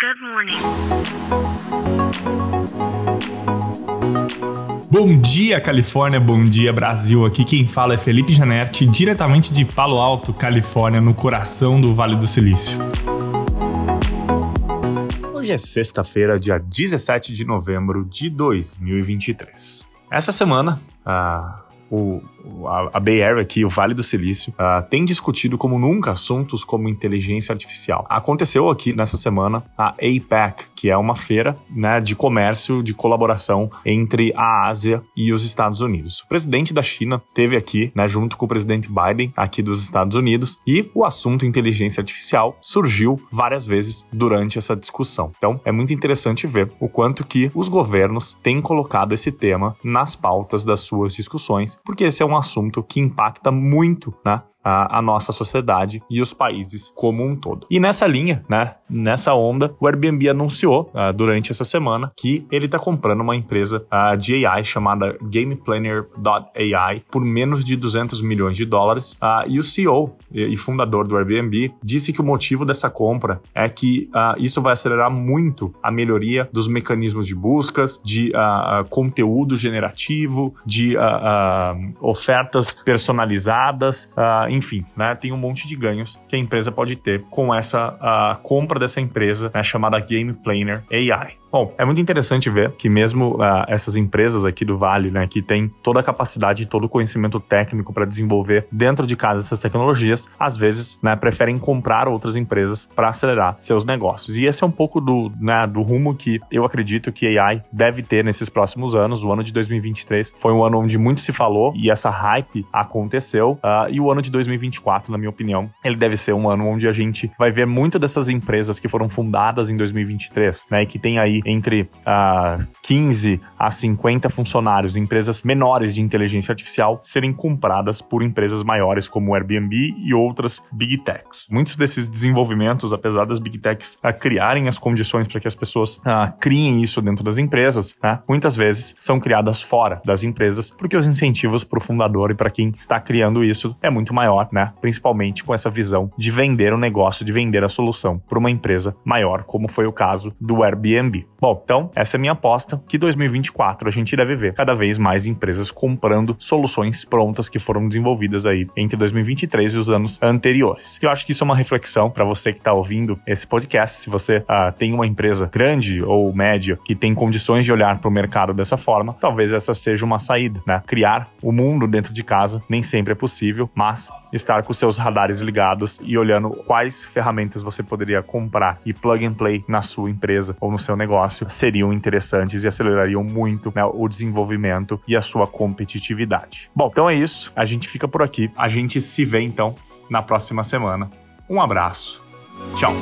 Good morning. Bom dia, Califórnia, bom dia, Brasil. Aqui quem fala é Felipe Janetti, diretamente de Palo Alto, Califórnia, no coração do Vale do Silício. Hoje é sexta-feira, dia 17 de novembro de 2023. Essa semana, a o, a, Bay Area aqui, o Vale do Silício, uh, tem discutido como nunca assuntos como inteligência artificial. Aconteceu aqui nessa semana a APEC, que é uma feira né, de comércio, de colaboração entre a Ásia e os Estados Unidos. O presidente da China teve aqui, né, junto com o presidente Biden, aqui dos Estados Unidos, e o assunto inteligência artificial surgiu várias vezes durante essa discussão. Então, é muito interessante ver o quanto que os governos têm colocado esse tema nas pautas das suas discussões porque esse é um assunto que impacta muito né, a, a, nossa sociedade e os países como um todo. E nessa linha, né, nessa onda, o Airbnb anunciou uh, durante essa semana que ele está comprando uma empresa uh, de AI chamada GamePlanner.ai por menos de 200 milhões de dólares. Uh, e o CEO e, e, fundador do Airbnb disse que o motivo dessa compra é que isso vai acelerar muito a melhoria dos mecanismos de buscas, de conteúdo generativo, de ofertas personalizadas enfim, né, tem um monte de ganhos que a empresa pode ter com essa compra dessa empresa né, chamada Game Planner AI. Bom, é muito interessante ver que mesmo uh, essas empresas aqui do Vale, né, que tem toda a capacidade e todo o conhecimento técnico para desenvolver dentro de casa essas tecnologias, às vezes, né, preferem comprar outras empresas para acelerar seus negócios. E esse é um pouco do, né, do rumo que eu acredito que AI deve ter nesses próximos anos. O ano de 2023 foi um ano onde muito se falou e essa hype aconteceu. Uh, e o ano de 2024, na minha opinião, ele deve ser um ano onde a gente vai ver muito dessas empresas que foram fundadas em 2023, né, e que tem aí entre uh, ah, 15 a 50 funcionários, empresas menores de inteligência artificial, serem compradas por empresas maiores como o Airbnb e outras Big Techs. Muitos desses desenvolvimentos, apesar das Big Techs uh, criarem as condições para que as pessoas uh, criem isso dentro das empresas, né, muitas vezes são criadas fora das empresas, porque os incentivos para o fundador e para quem está criando isso é muito maior, né? Principalmente com essa visão de vender o negócio, de vender a solução para uma empresa maior, como foi o caso do Airbnb. Bom, então essa é a minha aposta que 2024 a gente deve ver cada vez mais empresas comprando soluções prontas que foram desenvolvidas aí entre 2023 e os anos anteriores. Eu acho que isso é uma reflexão para você que está ouvindo esse podcast. Se você uh, tem uma empresa grande ou média que tem condições de olhar para o mercado dessa forma, talvez essa seja uma saída, né? Criar o mundo dentro de casa nem sempre é possível, mas estar com seus radares ligados e olhando quais ferramentas você poderia comprar e plug and play na sua empresa ou no seu negócio seriam interessantes e acelerariam muito né, o desenvolvimento e a sua competitividade. Bom, então é isso. A gente fica por aqui. A gente se vê então na próxima semana. Um abraço. Tchau.